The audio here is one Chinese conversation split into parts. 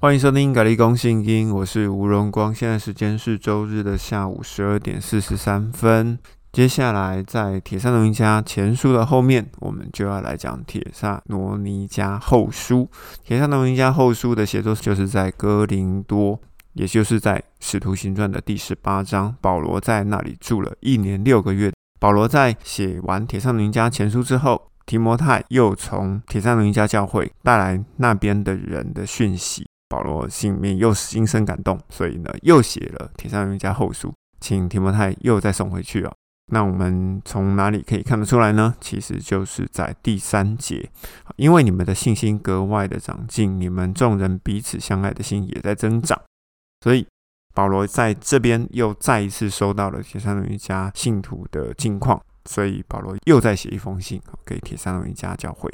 欢迎收听《咖喱公信音》，我是吴荣光。现在时间是周日的下午十二点四十三分。接下来在铁萨罗尼家前书的后面，我们就要来讲铁萨罗尼迦后书。铁萨罗尼迦后书的写作就是在哥林多，也就是在使徒行传的第十八章。保罗在那里住了一年六个月。保罗在写完铁萨罗尼迦前书之后，提摩太又从铁萨罗尼迦教会带来那边的人的讯息。保罗心里面又心生感动，所以呢，又写了《铁上人家后书》，请提摩太又再送回去哦。那我们从哪里可以看得出来呢？其实就是在第三节，因为你们的信心格外的长进，你们众人彼此相爱的心也在增长，所以保罗在这边又再一次收到了铁上人家信徒的近况，所以保罗又再写一封信给铁上人家教会。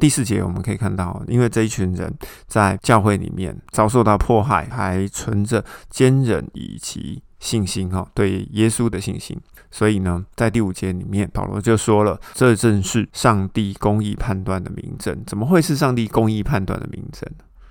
第四节我们可以看到，因为这一群人在教会里面遭受到迫害，还存着坚忍以及信心哈，对耶稣的信心。所以呢，在第五节里面，保罗就说了：“这正是上帝公义判断的明证。”怎么会是上帝公义判断的明证？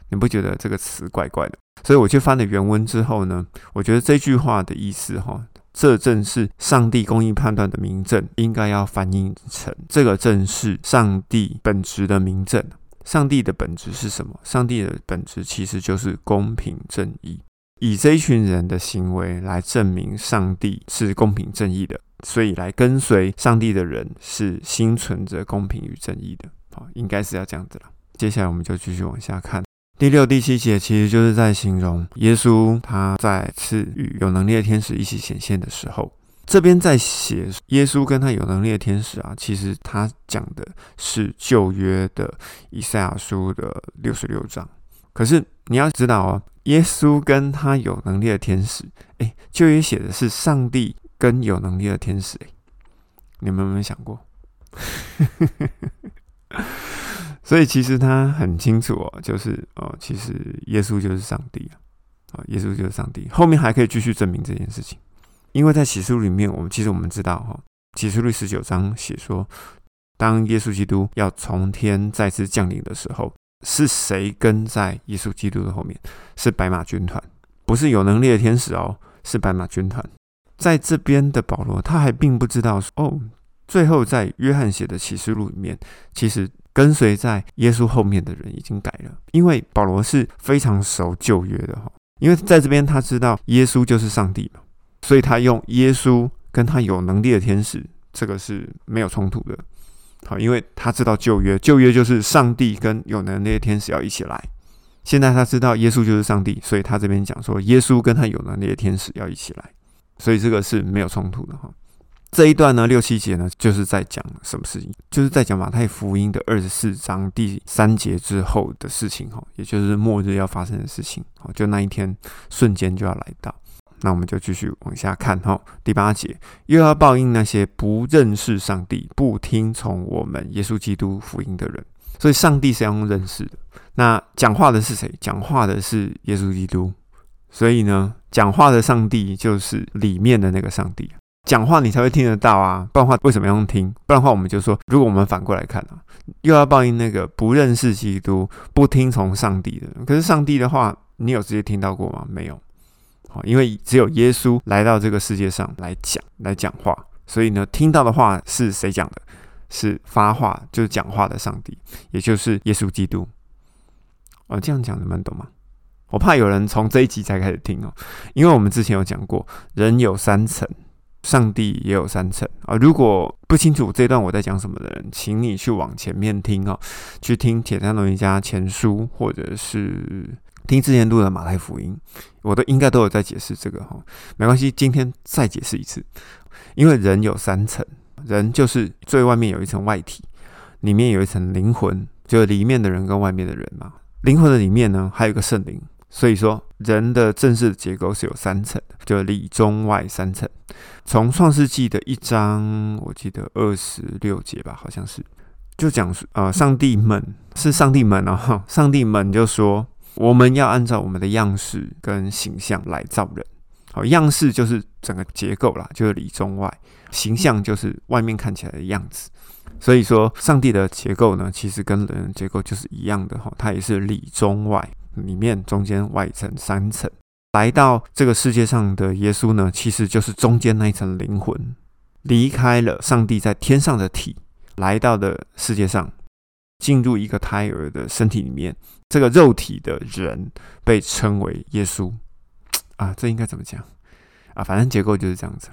你不觉得这个词怪怪的？所以我去翻了原文之后呢，我觉得这句话的意思哈。这正是上帝公义判断的明证，应该要翻译成这个正是上帝本质的明证。上帝的本质是什么？上帝的本质其实就是公平正义，以这一群人的行为来证明上帝是公平正义的，所以来跟随上帝的人是心存着公平与正义的。好，应该是要这样子了。接下来我们就继续往下看。第六、第七节其实就是在形容耶稣他再次与有能力的天使一起显现的时候。这边在写耶稣跟他有能力的天使啊，其实他讲的是旧约的以赛亚书的六十六章。可是你要知道啊，耶稣跟他有能力的天使，哎，旧约写的是上帝跟有能力的天使，哎，你们有没有想过？所以其实他很清楚哦，就是哦，其实耶稣就是上帝啊，啊，耶稣就是上帝。后面还可以继续证明这件事情，因为在启示录里面，我们其实我们知道哈，启示录十九章写说，当耶稣基督要从天再次降临的时候，是谁跟在耶稣基督的后面？是白马军团，不是有能力的天使哦，是白马军团。在这边的保罗，他还并不知道哦，最后在约翰写的启示录里面，其实。跟随在耶稣后面的人已经改了，因为保罗是非常熟旧约的哈，因为在这边他知道耶稣就是上帝嘛，所以他用耶稣跟他有能力的天使，这个是没有冲突的。好，因为他知道旧约，旧约就是上帝跟有能力的天使要一起来。现在他知道耶稣就是上帝，所以他这边讲说耶稣跟他有能力的天使要一起来，所以这个是没有冲突的哈。这一段呢，六七节呢，就是在讲什么事情？就是在讲马太福音的二十四章第三节之后的事情哈，也就是末日要发生的事情。好，就那一天瞬间就要来到。那我们就继续往下看哈。第八节又要报应那些不认识上帝、不听从我们耶稣基督福音的人。所以上帝是要用认识的。那讲话的是谁？讲话的是耶稣基督。所以呢，讲话的上帝就是里面的那个上帝。讲话你才会听得到啊，不然话为什么要用听？不然话我们就说，如果我们反过来看啊，又要报应那个不认识基督、不听从上帝的。可是上帝的话，你有直接听到过吗？没有。好，因为只有耶稣来到这个世界上来讲、来讲话，所以呢，听到的话是谁讲的？是发话就是讲话的上帝，也就是耶稣基督。哦，这样讲你们懂吗？我怕有人从这一集才开始听哦，因为我们之前有讲过，人有三层。上帝也有三层啊！如果不清楚这段我在讲什么的人，请你去往前面听哦，去听铁三龙一家前书，或者是听之前录的马太福音，我都应该都有在解释这个哈。没关系，今天再解释一次，因为人有三层，人就是最外面有一层外体，里面有一层灵魂，就里面的人跟外面的人嘛。灵魂的里面呢，还有个圣灵。所以说，人的正式结构是有三层的，就里中外三层。从创世纪的一章，我记得二十六节吧，好像是，就讲呃，上帝们是上帝们哦，上帝们就说，我们要按照我们的样式跟形象来造人。好，样式就是整个结构啦，就是里中外；形象就是外面看起来的样子。所以说，上帝的结构呢，其实跟人的结构就是一样的哈，它也是里中外。里面中间外层三层。来到这个世界上的耶稣呢，其实就是中间那一层灵魂，离开了上帝在天上的体，来到的世界上，进入一个胎儿的身体里面。这个肉体的人被称为耶稣啊，这应该怎么讲啊？反正结构就是这样子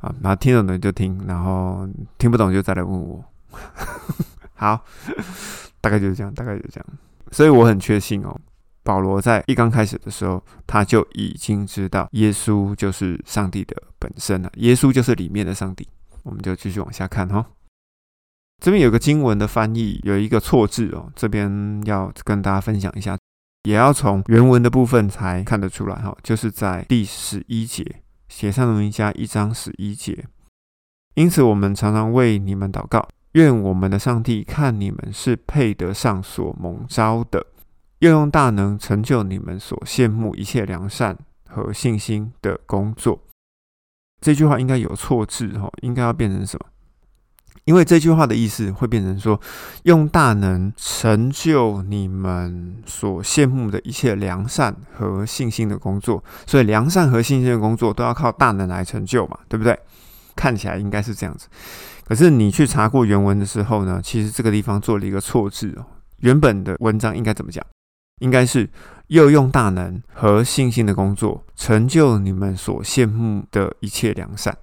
啊。然后听懂的就听，然后听不懂就再来问我。好，大概就是这样，大概就是这样。所以我很确信哦。保罗在一刚开始的时候，他就已经知道耶稣就是上帝的本身了。耶稣就是里面的上帝。我们就继续往下看哈。这边有个经文的翻译有一个错字哦，这边要跟大家分享一下，也要从原文的部分才看得出来哈。就是在第十一节，写上龙一家一章十一节。因此，我们常常为你们祷告，愿我们的上帝看你们是配得上所蒙召的。要用大能成就你们所羡慕一切良善和信心的工作。这句话应该有错字哈，应该要变成什么？因为这句话的意思会变成说，用大能成就你们所羡慕的一切良善和信心的工作。所以良善和信心的工作都要靠大能来成就嘛，对不对？看起来应该是这样子。可是你去查过原文的时候呢，其实这个地方做了一个错字哦。原本的文章应该怎么讲？应该是又用大能和信心的工作成就你们所羡慕的一切良善，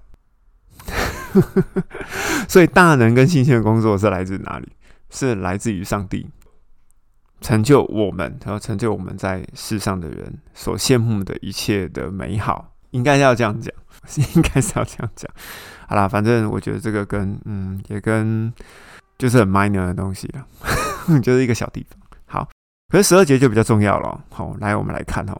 所以大能跟信心的工作是来自哪里？是来自于上帝成就我们，然后成就我们在世上的人所羡慕的一切的美好。应该要这样讲，应该是要这样讲。好啦，反正我觉得这个跟嗯，也跟就是很 minor 的东西了，就是一个小地方。好。可是十二节就比较重要了。好，来我们来看哈，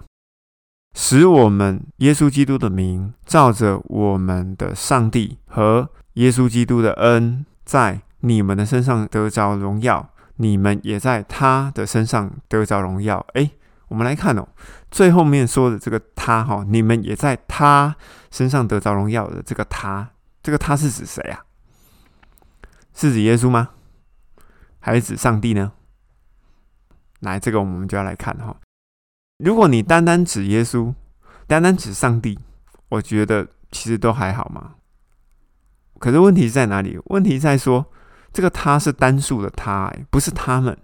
使我们耶稣基督的名，照着我们的上帝和耶稣基督的恩，在你们的身上得着荣耀，你们也在他的身上得着荣耀。哎，我们来看哦，最后面说的这个他哈，你们也在他身上得着荣耀的这个他，这个他是指谁啊？是指耶稣吗？还是指上帝呢？来，这个我们就要来看哈。如果你单单指耶稣，单单指上帝，我觉得其实都还好嘛。可是问题在哪里？问题在说这个他是单数的他，哎不是他们。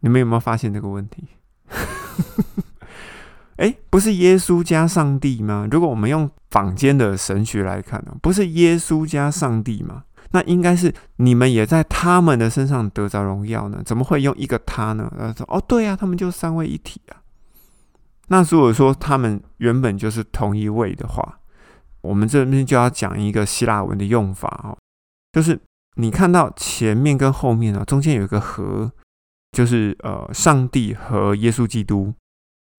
你们有没有发现这个问题？哎，不是耶稣加上帝吗？如果我们用坊间的神学来看呢，不是耶稣加上帝吗？那应该是你们也在他们的身上得着荣耀呢？怎么会用一个他呢？他说：“哦，对呀，他们就三位一体啊。”那如果说他们原本就是同一位的话，我们这边就要讲一个希腊文的用法哦，就是你看到前面跟后面呢，中间有一个和，就是呃，上帝和耶稣基督。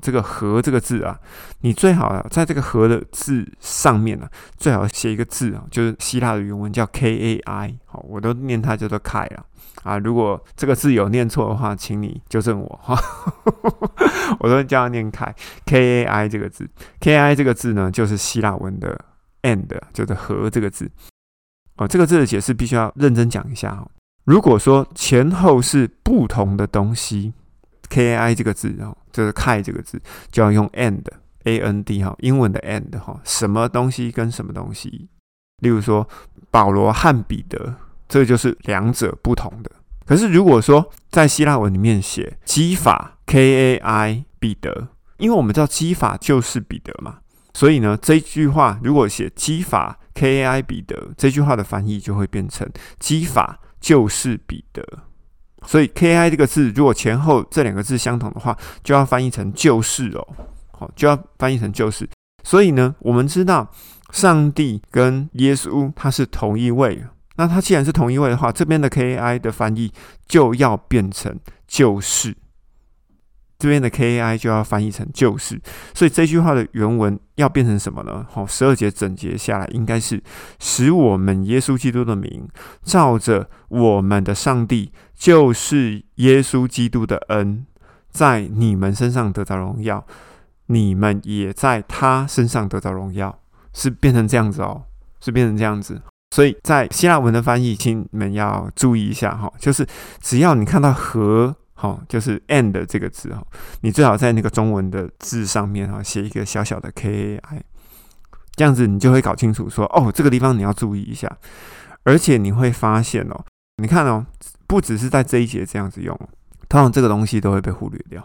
这个“和”这个字啊，你最好在这个“和”的字上面呢，最好写一个字啊，就是希腊的原文叫 K A I，好，我都念它叫做 Kai 啊啊，如果这个字有念错的话，请你纠正我哈，我都叫它念开 K A I 这个字，kai 这个字呢，就是希腊文的 and，就是“和”这个字哦，这个字的解释必须要认真讲一下哦。如果说前后是不同的东西。K A I 这个字哦，就是 Kai 这个字就要用 and A N D 哈，英文的 and 哈，什么东西跟什么东西？例如说保罗和彼得，这就是两者不同的。可是如果说在希腊文里面写基法 K A I 彼得，因为我们知道基法就是彼得嘛，所以呢这句话如果写基法 K A I 彼得，这句话的翻译就会变成基法就是彼得。所以 K I 这个字，如果前后这两个字相同的话，就要翻译成就是哦，好，就要翻译成就是。所以呢，我们知道上帝跟耶稣他是同一位，那他既然是同一位的话，这边的 K I 的翻译就要变成就是。这边的 K A I 就要翻译成就是，所以这句话的原文要变成什么呢？好，十二节整节下来应该是使我们耶稣基督的名，照着我们的上帝，就是耶稣基督的恩，在你们身上得到荣耀，你们也在他身上得到荣耀，是变成这样子哦，是变成这样子。所以在希腊文的翻译，请你们要注意一下哈，就是只要你看到和，哈，就是 and 这个字哈，你最好在那个中文的字上面哈写一个小小的 k a i，这样子你就会搞清楚说，哦，这个地方你要注意一下，而且你会发现哦，你看哦，不只是在这一节这样子用，通常这个东西都会被忽略掉。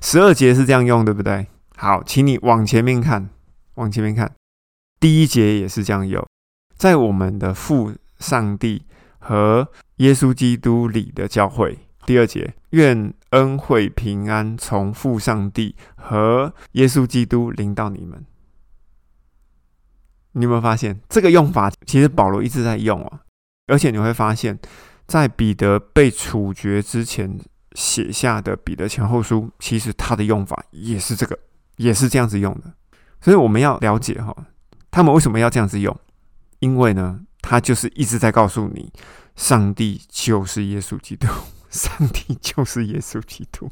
十二节是这样用，对不对？好，请你往前面看，往前面看，第一节也是这样用。在我们的父上帝和耶稣基督里的教会，第二节，愿恩惠平安从父上帝和耶稣基督临到你们。你有没有发现这个用法？其实保罗一直在用啊，而且你会发现，在彼得被处决之前写下的彼得前后书，其实他的用法也是这个，也是这样子用的。所以我们要了解哈，他们为什么要这样子用？因为呢，他就是一直在告诉你，上帝就是耶稣基督，上帝就是耶稣基督。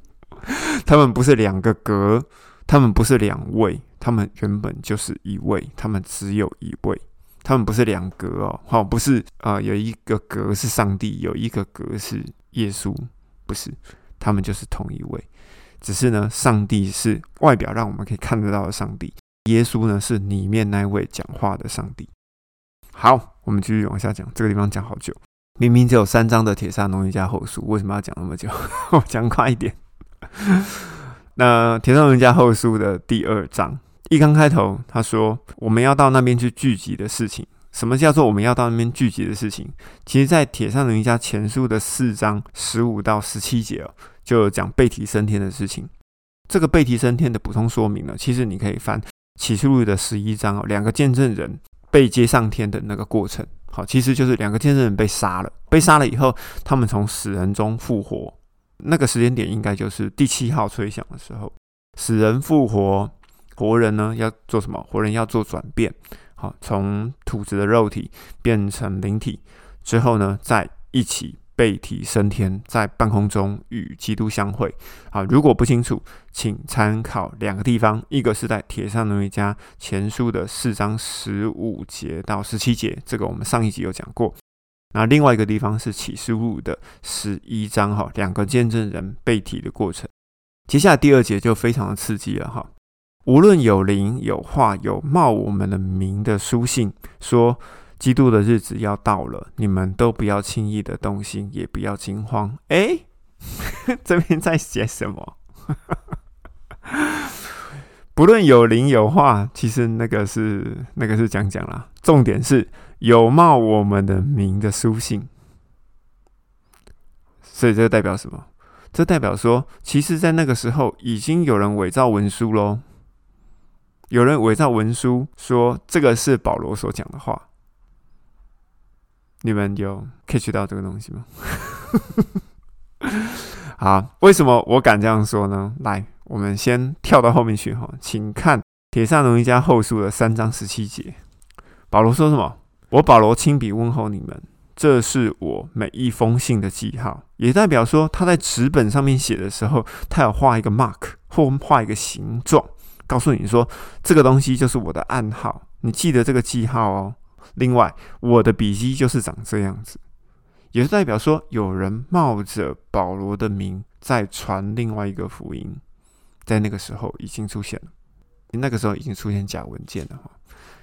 他们不是两个格，他们不是两位，他们原本就是一位，他们只有一位。他们不是两格哦，好，不是啊，有一个格是上帝，有一个格是耶稣，不是，他们就是同一位。只是呢，上帝是外表让我们可以看得到的上帝，耶稣呢是里面那位讲话的上帝。好，我们继续往下讲。这个地方讲好久，明明只有三章的铁砂农人家后书，为什么要讲那么久？我讲快一点。那铁砂农人家后书的第二章一刚开头，他说我们要到那边去聚集的事情。什么叫做我们要到那边聚集的事情？其实，在铁砂农人家前书的四章十五到十七节哦，就讲背提升天的事情。这个背提升天的补充说明呢，其实你可以翻启示录的十一章哦，两个见证人。被接上天的那个过程，好，其实就是两个见证人被杀了。被杀了以后，他们从死人中复活。那个时间点应该就是第七号吹响的时候。死人复活，活人呢要做什么？活人要做转变，好，从土质的肉体变成灵体之后呢，再一起。被提升天，在半空中与基督相会。好，如果不清楚，请参考两个地方，一个是在铁上农一家前书的四章十五节到十七节，这个我们上一集有讲过。那另外一个地方是启示录的十一章，哈，两个见证人被提的过程。接下来第二节就非常的刺激了，哈，无论有灵、有话、有冒我们的名的书信说。基督的日子要到了，你们都不要轻易的动心，也不要惊慌。哎，这边在写什么？不论有灵有话，其实那个是那个是讲讲啦。重点是有冒我们的名的书信，所以这代表什么？这代表说，其实，在那个时候，已经有人伪造文书喽。有人伪造文书，说这个是保罗所讲的话。你们有 catch 到这个东西吗？好，为什么我敢这样说呢？来，我们先跳到后面去哈，请看《铁上农一家后书》的三章十七节。保罗说什么？我保罗亲笔问候你们，这是我每一封信的记号，也代表说他在纸本上面写的时候，他有画一个 mark 或画一个形状，告诉你说这个东西就是我的暗号，你记得这个记号哦。另外，我的笔记就是长这样子，也是代表说有人冒着保罗的名在传另外一个福音，在那个时候已经出现了，那个时候已经出现假文件了哈。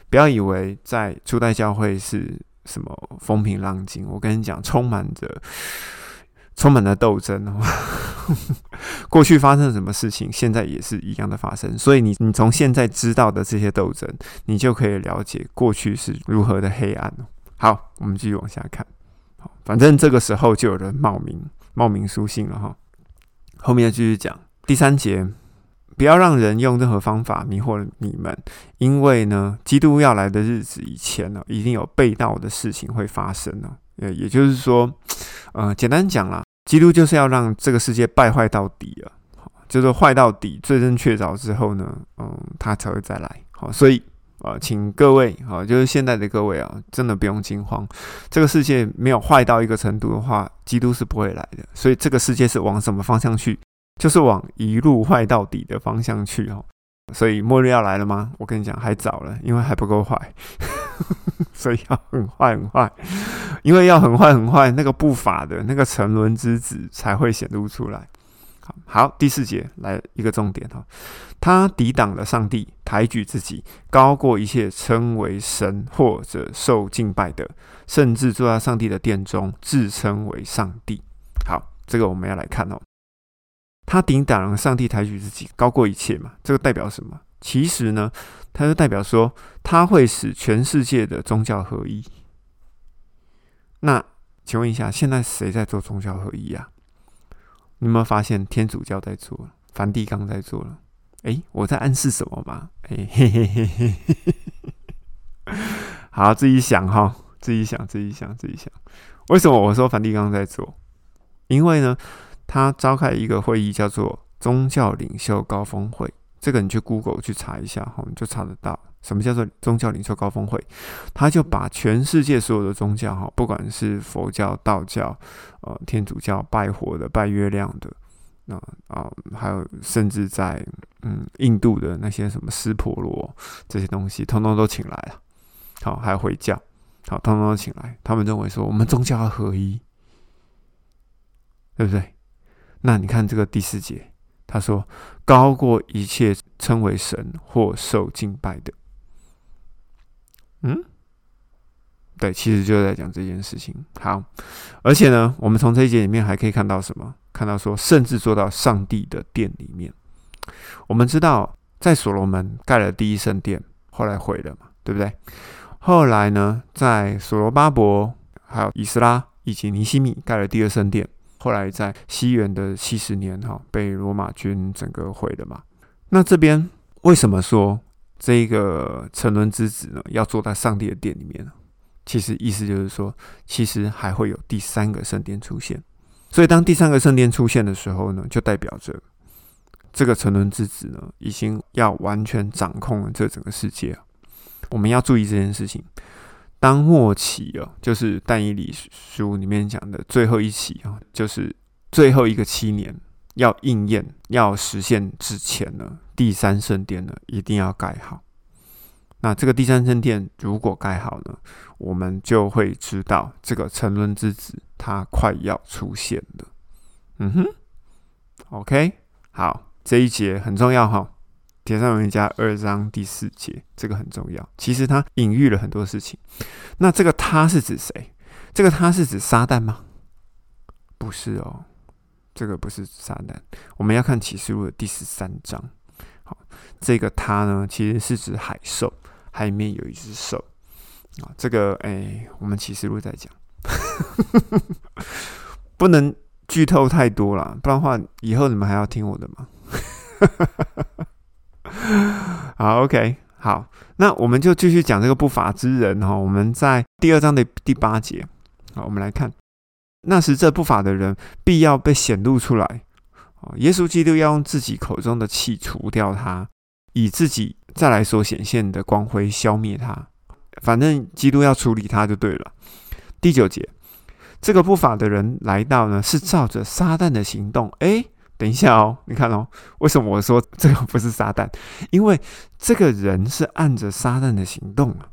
不要以为在初代教会是什么风平浪静，我跟你讲，充满着。充满了斗争哦，过去发生了什么事情，现在也是一样的发生。所以你你从现在知道的这些斗争，你就可以了解过去是如何的黑暗。好，我们继续往下看。好，反正这个时候就有人冒名冒名书信了哈。后面继续讲第三节，不要让人用任何方法迷惑你们，因为呢，基督要来的日子以前呢，一定有被盗的事情会发生呢。呃，也就是说，呃，简单讲啦，基督就是要让这个世界败坏到底了，就是坏到底，罪证确凿之后呢，嗯，他才会再来。好，所以啊，请各位啊，就是现在的各位啊，真的不用惊慌。这个世界没有坏到一个程度的话，基督是不会来的。所以这个世界是往什么方向去？就是往一路坏到底的方向去哦。所以末日要来了吗？我跟你讲，还早了，因为还不够坏。所以要很坏很坏，因为要很坏很坏，那个不法的那个沉沦之子才会显露出来。好，好，第四节来一个重点哈，他抵挡了上帝，抬举自己，高过一切称为神或者受敬拜的，甚至坐在上帝的殿中，自称为上帝。好，这个我们要来看哦。他抵挡了上帝，抬举自己，高过一切嘛？这个代表什么？其实呢，它就代表说，他会使全世界的宗教合一。那请问一下，现在谁在做宗教合一啊？你有没有发现天主教在做，梵蒂冈在做了？哎，我在暗示什么吗？哎，嘿嘿嘿嘿嘿，好，自己想哈，自己想，自己想，自己想。为什么我说梵蒂冈在做？因为呢，他召开一个会议，叫做宗教领袖高峰会。这个你去 Google 去查一下哈，你就查得到。什么叫做宗教领袖高峰会？他就把全世界所有的宗教哈，不管是佛教、道教、呃天主教、拜火的、拜月亮的，那啊还有甚至在嗯印度的那些什么湿婆罗这些东西，通通都请来了。好，还有回教，好，通通都请来。他们认为说，我们宗教要合一，对不对？那你看这个第四节，他说高过一切称为神或受敬拜的。嗯，对，其实就在讲这件事情。好，而且呢，我们从这一节里面还可以看到什么？看到说，甚至做到上帝的殿里面。我们知道，在所罗门盖了第一圣殿，后来毁了嘛，对不对？后来呢，在所罗巴伯、还有以斯拉以及尼西米盖了第二圣殿，后来在西元的七十年，哈，被罗马军整个毁了嘛。那这边为什么说？这一个沉沦之子呢，要坐在上帝的殿里面呢其实意思就是说，其实还会有第三个圣殿出现。所以当第三个圣殿出现的时候呢，就代表着这个沉沦之子呢，已经要完全掌控了这整个世界我们要注意这件事情。当末期哦，就是但以理书里面讲的最后一期啊，就是最后一个七年。要应验、要实现之前呢，第三圣殿呢一定要盖好。那这个第三圣殿如果盖好呢，我们就会知道这个沉沦之子他快要出现了。嗯哼，OK，好，这一节很重要哈，《铁上人家》二章第四节，这个很重要。其实它隐喻了很多事情。那这个他是指谁？这个他是指撒旦吗？不是哦。这个不是撒旦，我们要看启示录的第十三章。好，这个它呢，其实是指海兽，海里面有一只兽啊。这个哎，我们启示录再讲，不能剧透太多了，不然的话，以后你们还要听我的吗？好，OK，好，那我们就继续讲这个不法之人哈。我们在第二章的第八节，好，我们来看。那时，这不法的人必要被显露出来。耶稣基督要用自己口中的气除掉他，以自己再来所显现的光辉消灭他。反正基督要处理他就对了。第九节，这个不法的人来到呢，是照着撒旦的行动。诶，等一下哦，你看哦，为什么我说这个不是撒旦？因为这个人是按着撒旦的行动啊。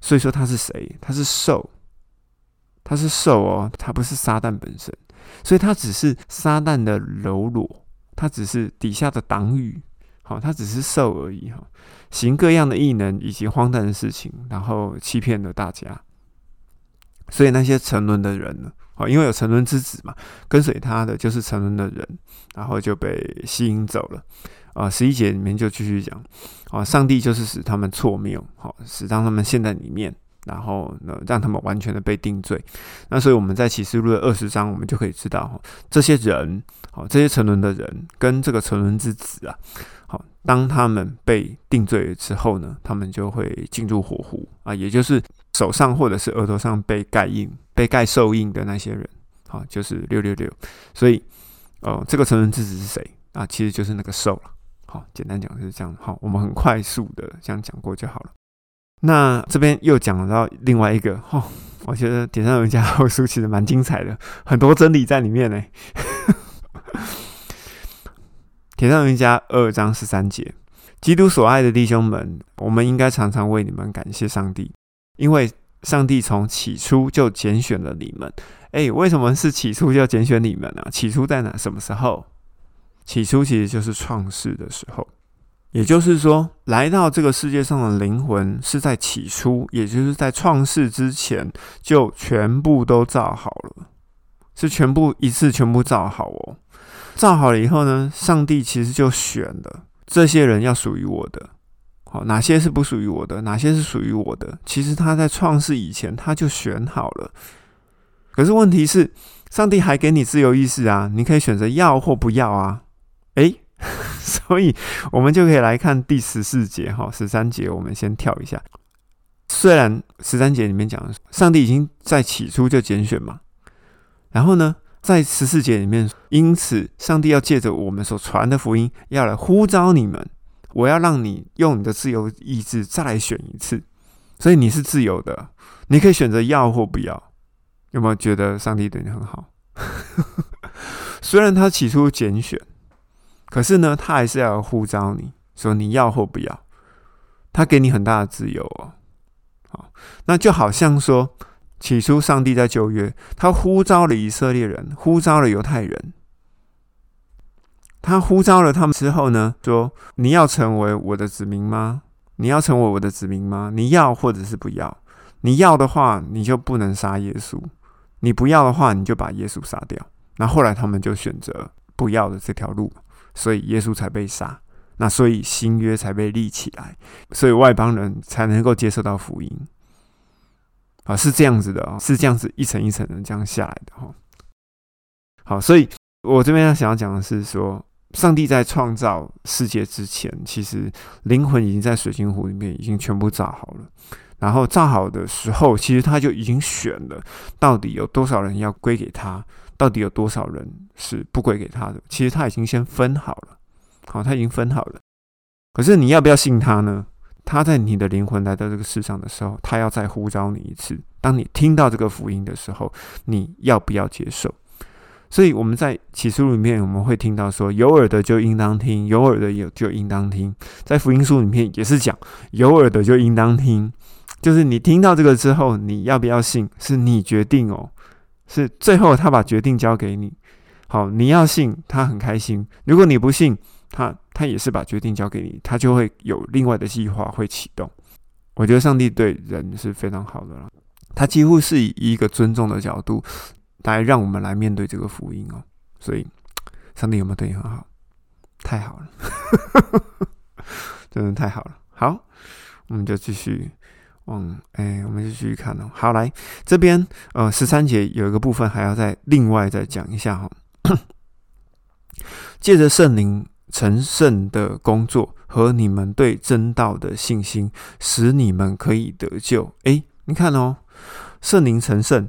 所以说他是谁？他是兽。他是兽哦，他不是撒旦本身，所以他只是撒旦的喽啰，他只是底下的党羽，好，他只是兽而已哈，行各样的异能以及荒诞的事情，然后欺骗了大家。所以那些沉沦的人呢，哦，因为有沉沦之子嘛，跟随他的就是沉沦的人，然后就被吸引走了。啊，十一节里面就继续讲，啊，上帝就是使他们错谬，好，使让他们陷在里面。然后呢，让他们完全的被定罪。那所以我们在启示录的二十章，我们就可以知道，这些人，好，这些沉沦的人跟这个沉沦之子啊，好，当他们被定罪之后呢，他们就会进入火湖啊，也就是手上或者是额头上被盖印、被盖兽印的那些人，好，就是六六六。所以，哦，这个成人之子是谁啊？其实就是那个兽了。好，简单讲就是这样。好，我们很快速的这样讲过就好了。那这边又讲到另外一个哦，我觉得《点上人家后书》其实蛮精彩的，很多真理在里面呢。《铁上人家》二章十三节，基督所爱的弟兄们，我们应该常常为你们感谢上帝，因为上帝从起初就拣选了你们。诶，为什么是起初就拣选你们呢？起初在哪？什么时候？起初其实就是创世的时候。也就是说，来到这个世界上的灵魂是在起初，也就是在创世之前就全部都造好了，是全部一次全部造好哦。造好了以后呢，上帝其实就选了这些人要属于我的。好，哪些是不属于我的？哪些是属于我的？其实他在创世以前他就选好了。可是问题是，上帝还给你自由意识啊，你可以选择要或不要啊。诶。所以，我们就可以来看第十四节哈，十三节我们先跳一下。虽然十三节里面讲上帝已经在起初就拣选嘛，然后呢，在十四节里面，因此上帝要借着我们所传的福音，要来呼召你们，我要让你用你的自由意志再来选一次。所以你是自由的，你可以选择要或不要。有没有觉得上帝对你很好？虽然他起初拣选。可是呢，他还是要呼召你说你要或不要，他给你很大的自由哦。好，那就好像说，起初上帝在旧约，他呼召了以色列人，呼召了犹太人，他呼召了他们之后呢，说你要成为我的子民吗？你要成为我的子民吗？你要或者是不要？你要的话，你就不能杀耶稣；你不要的话，你就把耶稣杀掉。那后来他们就选择不要的这条路。所以耶稣才被杀，那所以新约才被立起来，所以外邦人才能够接受到福音啊，是这样子的哦，是这样子一层一层的这样下来的哈。好，所以我这边要想要讲的是说，上帝在创造世界之前，其实灵魂已经在水晶湖里面已经全部造好了，然后造好的时候，其实他就已经选了到底有多少人要归给他。到底有多少人是不归给他的？其实他已经先分好了，好，他已经分好了。可是你要不要信他呢？他在你的灵魂来到这个世上的时候，他要再呼召你一次。当你听到这个福音的时候，你要不要接受？所以我们在启示录里面，我们会听到说：有耳的就应当听，有耳的有就应当听。在福音书里面也是讲：有耳的就应当听。就是你听到这个之后，你要不要信，是你决定哦。是最后他把决定交给你，好，你要信他很开心。如果你不信他，他也是把决定交给你，他就会有另外的计划会启动。我觉得上帝对人是非常好的了，他几乎是以一个尊重的角度来让我们来面对这个福音哦。所以，上帝有没有对你很好？太好了，真的太好了。好，我们就继续。嗯，哎，我们就继续看哦。好，来这边，呃，十三节有一个部分还要再另外再讲一下哈。借着圣灵成圣的工作和你们对真道的信心，使你们可以得救。哎，你看哦，圣灵成圣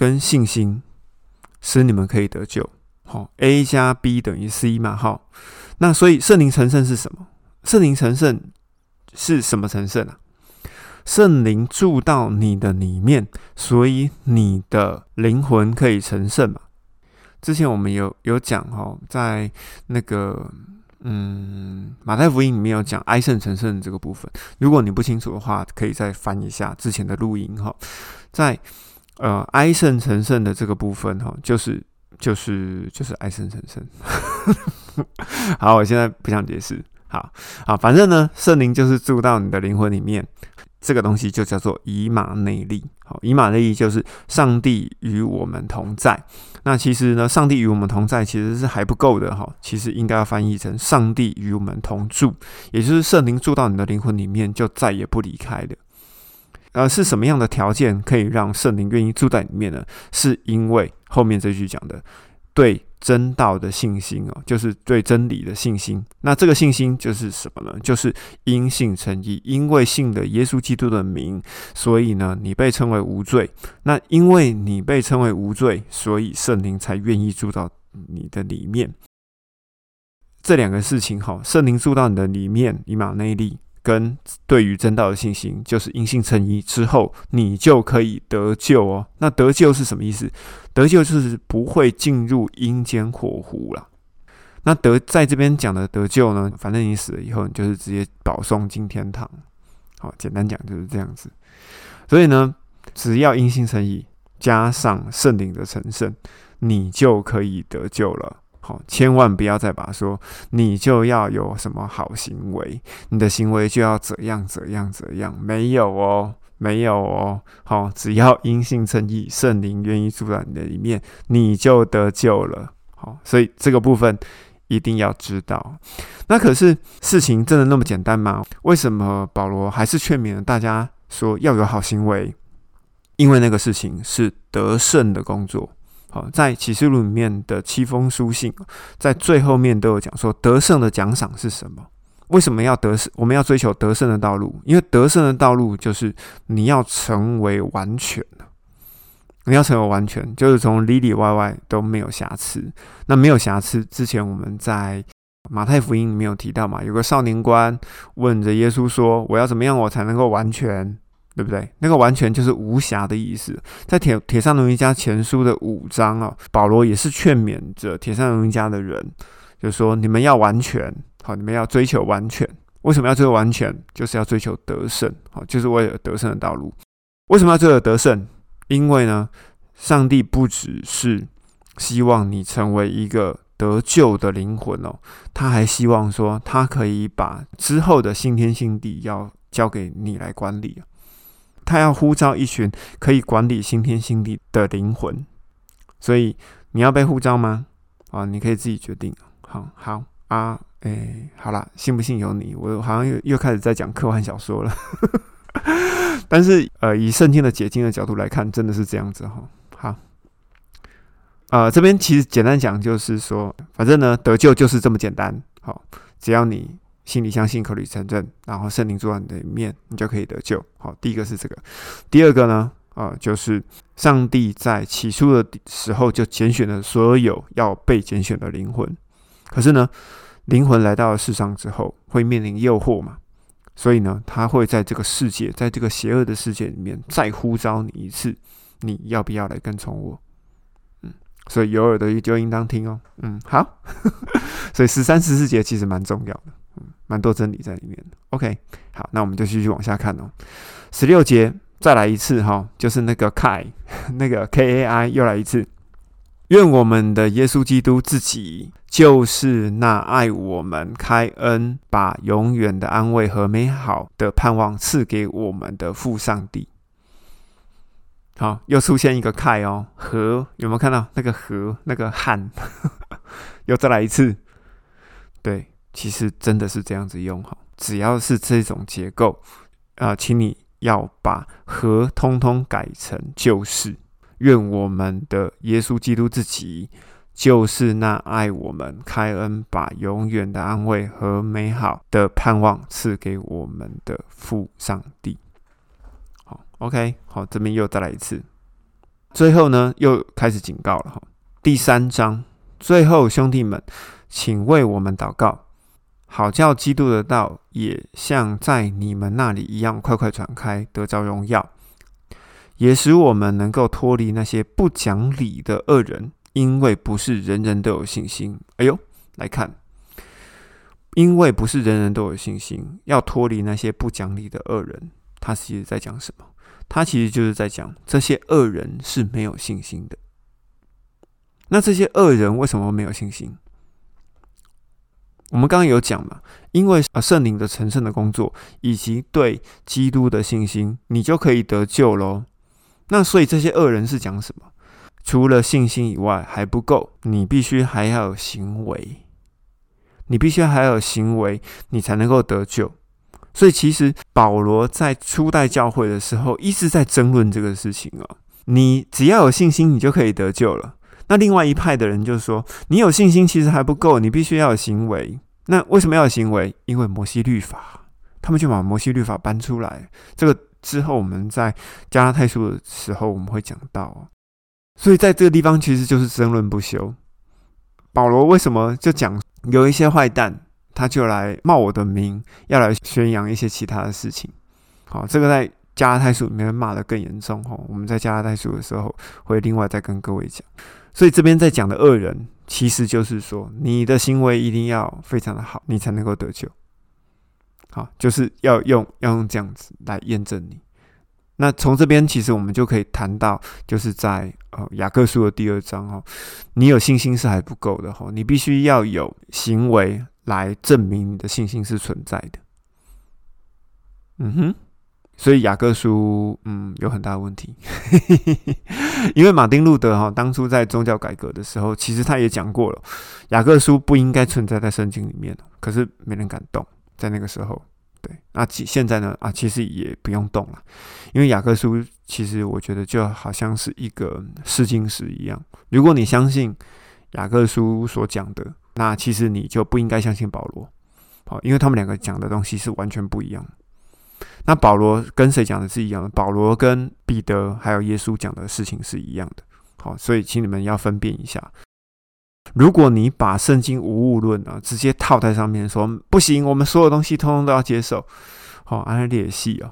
跟信心使你们可以得救。好，A 加 B 等于 C 嘛？好，那所以圣灵成圣是什么？圣灵成圣是什么成圣啊？圣灵住到你的里面，所以你的灵魂可以成圣嘛？之前我们有有讲哈，在那个嗯马太福音里面有讲哀圣成圣这个部分。如果你不清楚的话，可以再翻一下之前的录音哈。在呃哀圣成圣的这个部分哈，就是就是就是哀圣成圣。好，我现在不想解释。好好，反正呢，圣灵就是住到你的灵魂里面。这个东西就叫做以马内利。好，以马内利就是上帝与我们同在。那其实呢，上帝与我们同在其实是还不够的哈。其实应该要翻译成上帝与我们同住，也就是圣灵住到你的灵魂里面，就再也不离开的。呃，是什么样的条件可以让圣灵愿意住在里面呢？是因为后面这句讲的对。真道的信心哦，就是对真理的信心。那这个信心就是什么呢？就是因信称义，因为信的耶稣基督的名，所以呢，你被称为无罪。那因为你被称为无罪，所以圣灵才愿意住到你的里面。这两个事情哈，圣灵住到你的里面，以马内利。跟对于真道的信心，就是因信称义之后，你就可以得救哦。那得救是什么意思？得救就是不会进入阴间火湖了。那得在这边讲的得救呢？反正你死了以后，你就是直接保送进天堂。好，简单讲就是这样子。所以呢，只要因信称义，加上圣灵的成圣，你就可以得救了。好，千万不要再把说你就要有什么好行为，你的行为就要怎样怎样怎样，没有哦，没有哦。好，只要因信称义，圣灵愿意住在你的里面，你就得救了。好，所以这个部分一定要知道。那可是事情真的那么简单吗？为什么保罗还是劝勉大家说要有好行为？因为那个事情是得胜的工作。好，在启示录里面的七封书信，在最后面都有讲说得胜的奖赏是什么？为什么要得胜？我们要追求得胜的道路，因为得胜的道路就是你要成为完全你要成为完全，就是从里里外外都没有瑕疵。那没有瑕疵之前，我们在马太福音里面有提到嘛？有个少年官问着耶稣说：“我要怎么样，我才能够完全？”对不对？那个完全就是无瑕的意思。在铁铁上农一家前书的五章啊，保罗也是劝勉着铁上农一家的人，就说你们要完全，好，你们要追求完全。为什么要追求完全？就是要追求得胜，好，就是为了得胜的道路。为什么要追求得胜？因为呢，上帝不只是希望你成为一个得救的灵魂哦，他还希望说，他可以把之后的新天新地要交给你来管理他要呼召一群可以管理新天新地的灵魂，所以你要被呼召吗？啊，你可以自己决定。好好啊，哎，好了，信不信由你。我好像又又开始在讲科幻小说了，但是呃，以圣经的解经的角度来看，真的是这样子哈。好，呃，这边其实简单讲就是说，反正呢，得救就是这么简单。好，只要你。心里相信，口里承认，然后圣灵住在你的里面，你就可以得救。好，第一个是这个，第二个呢，啊，就是上帝在起初的时候就拣选了所有要被拣选的灵魂。可是呢，灵魂来到了世上之后，会面临诱惑嘛，所以呢，他会在这个世界，在这个邪恶的世界里面再呼召你一次，你要不要来跟从我？嗯，所以有耳的就应当听哦。嗯，好，所以十三十四节其实蛮重要的。蛮多真理在里面。OK，好，那我们就继续往下看哦。十六节再来一次哈，就是那个 ki 那个 K A I 又来一次。愿我们的耶稣基督自己就是那爱我们、开恩、把永远的安慰和美好的盼望赐给我们的父上帝。好，又出现一个 K 哦，和有没有看到那个和那个汉？又再来一次，对。其实真的是这样子用哈，只要是这种结构啊，请你要把和通通改成就是。愿我们的耶稣基督自己就是那爱我们、开恩、把永远的安慰和美好的盼望赐给我们的父上帝。好，OK，好，这边又再来一次。最后呢，又开始警告了哈。第三章最后，兄弟们，请为我们祷告。好叫基督的道也像在你们那里一样快快传开，得着荣耀，也使我们能够脱离那些不讲理的恶人，因为不是人人都有信心。哎呦，来看，因为不是人人都有信心，要脱离那些不讲理的恶人，他其实在讲什么？他其实就是在讲这些恶人是没有信心的。那这些恶人为什么没有信心？我们刚刚有讲嘛，因为啊圣灵的成圣的工作，以及对基督的信心，你就可以得救喽。那所以这些恶人是讲什么？除了信心以外还不够，你必须还要有行为，你必须还要有行为，你才能够得救。所以其实保罗在初代教会的时候一直在争论这个事情啊。你只要有信心，你就可以得救了。那另外一派的人就说：“你有信心其实还不够，你必须要有行为。那为什么要有行为？因为摩西律法，他们就把摩西律法搬出来。这个之后我们在加拉太书的时候我们会讲到。所以在这个地方其实就是争论不休。保罗为什么就讲有一些坏蛋，他就来冒我的名，要来宣扬一些其他的事情？好，这个在加拉太书里面骂的更严重。哈，我们在加拉太书的时候会另外再跟各位讲。”所以这边在讲的恶人，其实就是说，你的行为一定要非常的好，你才能够得救。好，就是要用要用这样子来验证你。那从这边其实我们就可以谈到，就是在呃雅各书的第二章哦，你有信心是还不够的哈，你必须要有行为来证明你的信心是存在的。嗯哼，所以雅各书嗯有很大的问题，因为马丁路德哈当初在宗教改革的时候，其实他也讲过了，雅各书不应该存在在圣经里面，可是没人敢动，在那个时候。对，那其现在呢？啊，其实也不用动了，因为雅各书其实我觉得就好像是一个试金石一样。如果你相信雅各书所讲的，那其实你就不应该相信保罗，好，因为他们两个讲的东西是完全不一样。那保罗跟谁讲的是一样的？保罗跟彼得还有耶稣讲的事情是一样的。好，所以请你们要分辨一下。如果你把圣经无误论啊直接套在上面说不行，我们所有东西通通都要接受，好，安列戏哦，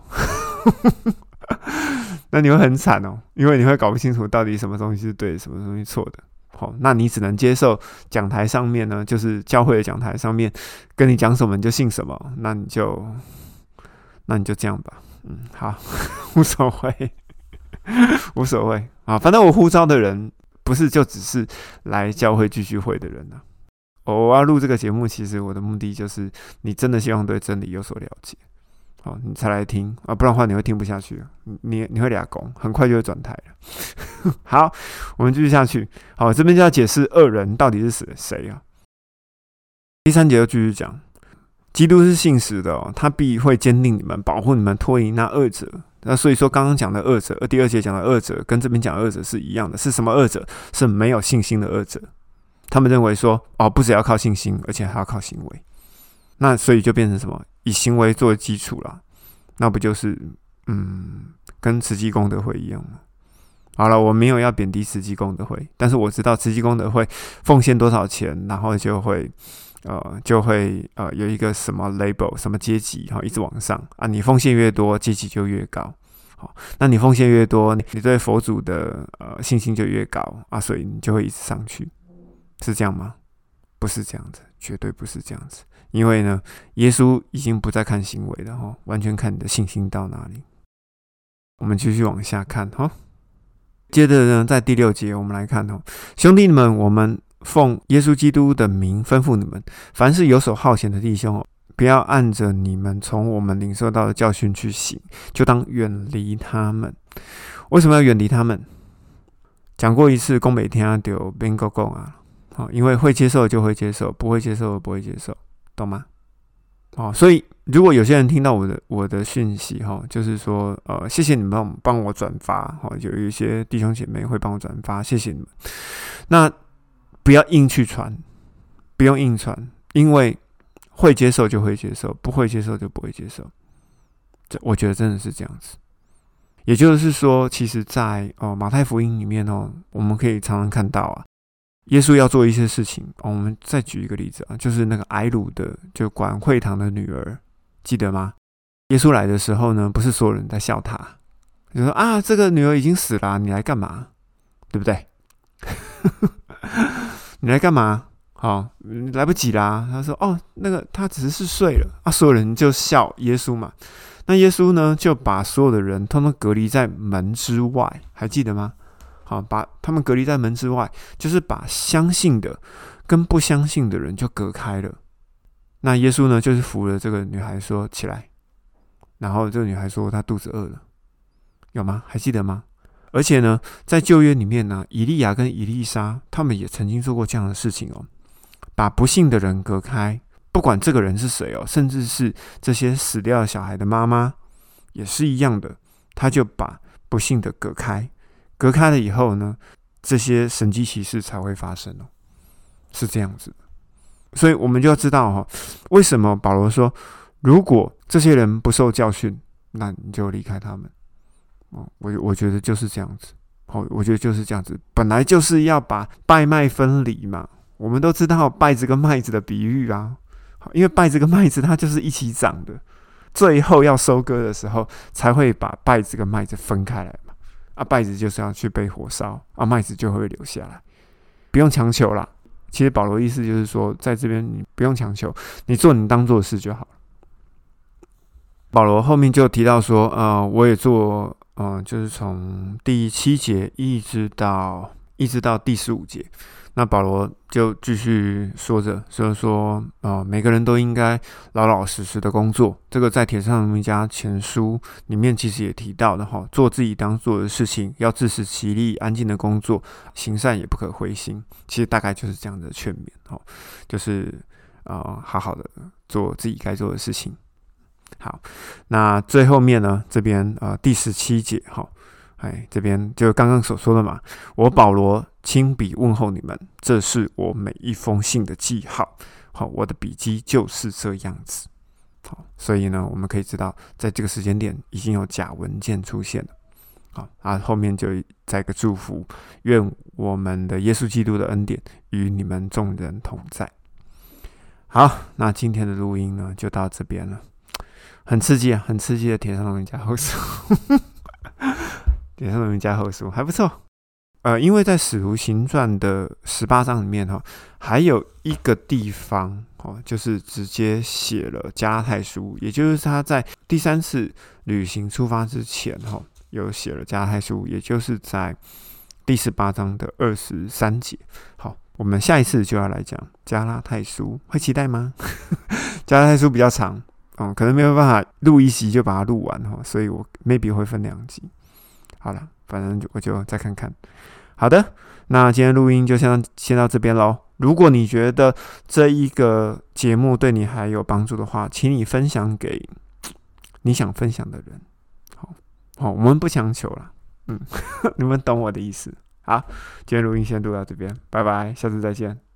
那你会很惨哦，因为你会搞不清楚到底什么东西是对，什么东西错的。好，那你只能接受讲台上面呢，就是教会的讲台上面跟你讲什么你就信什么，那你就那你就这样吧，嗯，好，无所谓，无所谓啊，反正我呼召的人。不是就只是来教会聚聚会的人呢？我要录这个节目，其实我的目的就是你真的希望对真理有所了解，好，你才来听啊，不然的话你会听不下去，你你会俩拱，很快就会转台了。好，我们继续下去。好，这边就要解释恶人到底是谁谁啊？第三节就继续讲，基督是信实的哦，他必会坚定你们，保护你们，脱离那恶者。那所以说，刚刚讲的二者，第二节讲的二者，跟这边讲的二者是一样的。是什么二者？是没有信心的二者。他们认为说，哦，不只要靠信心，而且还要靠行为。那所以就变成什么？以行为作为基础了。那不就是，嗯，跟慈济功德会一样吗？好了，我没有要贬低慈济功德会，但是我知道慈济功德会奉献多少钱，然后就会。呃，就会呃有一个什么 label，什么阶级，哈，一直往上啊。你奉献越多，阶级就越高。好，那你奉献越多，你你对佛祖的呃信心就越高啊，所以你就会一直上去，是这样吗？不是这样子，绝对不是这样子。因为呢，耶稣已经不再看行为了，哈，完全看你的信心到哪里。我们继续往下看，哈。接着呢，在第六节，我们来看，哈，兄弟们，我们。奉耶稣基督的名吩咐你们：凡是游手好闲的弟兄，不要按着你们从我们领受到的教训去行，就当远离他们。为什么要远离他们？讲过一次，宫北天丢边个讲啊？好，因为会接受就会接受，不会接受不会接受，懂吗？哦，所以如果有些人听到我的我的讯息哈，就是说呃，谢谢你们帮我转发，哈，有一些弟兄姐妹会帮我转发，谢谢你们。那不要硬去传，不用硬传，因为会接受就会接受，不会接受就不会接受。这我觉得真的是这样子。也就是说，其实，在哦马太福音里面哦，我们可以常常看到啊，耶稣要做一些事情。我们再举一个例子啊，就是那个埃鲁的，就管会堂的女儿，记得吗？耶稣来的时候呢，不是所有人在笑他，就说啊，这个女儿已经死了，你来干嘛？对不对？你来干嘛？好，来不及啦。他说：“哦，那个他只是睡了啊。”所有人就笑耶稣嘛。那耶稣呢，就把所有的人通通隔离在门之外，还记得吗？好，把他们隔离在门之外，就是把相信的跟不相信的人就隔开了。那耶稣呢，就是扶了这个女孩说：“起来。”然后这个女孩说：“她肚子饿了。”有吗？还记得吗？而且呢，在旧约里面呢，以利亚跟以利沙他们也曾经做过这样的事情哦，把不幸的人隔开，不管这个人是谁哦，甚至是这些死掉的小孩的妈妈也是一样的，他就把不幸的隔开，隔开了以后呢，这些神迹奇事才会发生哦，是这样子。所以我们就要知道哈，为什么保罗说，如果这些人不受教训，那你就离开他们。哦，我我觉得就是这样子。好，我觉得就是这样子。本来就是要把拜麦分离嘛。我们都知道稗子跟麦子的比喻啊。好，因为稗子跟麦子它就是一起长的，最后要收割的时候才会把稗子跟麦子分开来嘛。啊，稗子就是要去被火烧，啊，麦子就会留下来。不用强求啦。其实保罗意思就是说，在这边你不用强求，你做你当做的事就好。保罗后面就提到说，呃，我也做，呃，就是从第七节一直到一直到第十五节。那保罗就继续说着，所以说，呃，每个人都应该老老实实的工作。这个在《铁上人家前书》里面其实也提到的哈，做自己当做的事情，要自食其力，安静的工作，行善也不可灰心。其实大概就是这样的劝勉，哈，就是呃，好好的做自己该做的事情。好，那最后面呢，这边呃第十七节，哈。哎，这边就刚刚所说的嘛，我保罗亲笔问候你们，这是我每一封信的记号。好，我的笔记就是这样子。好，所以呢，我们可以知道，在这个时间点已经有假文件出现了。好，啊，后面就再个祝福，愿我们的耶稣基督的恩典与你们众人同在。好，那今天的录音呢，就到这边了。很刺激啊，很刺激的铁上龙家后手。点上我们加后书还不错，呃，因为在使徒行传的十八章里面哈，还有一个地方哦，就是直接写了加拉太书，也就是他在第三次旅行出发之前哈，有写了加拉太书，也就是在第十八章的二十三节。好，我们下一次就要来讲加拉太书，会期待吗？加拉太书比较长，嗯，可能没有办法录一集就把它录完哈，所以我 maybe 会分两集。好了，反正我就再看看。好的，那今天录音就先先到这边喽。如果你觉得这一个节目对你还有帮助的话，请你分享给你想分享的人。好，好，我们不强求了。嗯，你们懂我的意思。好，今天录音先录到这边，拜拜，下次再见。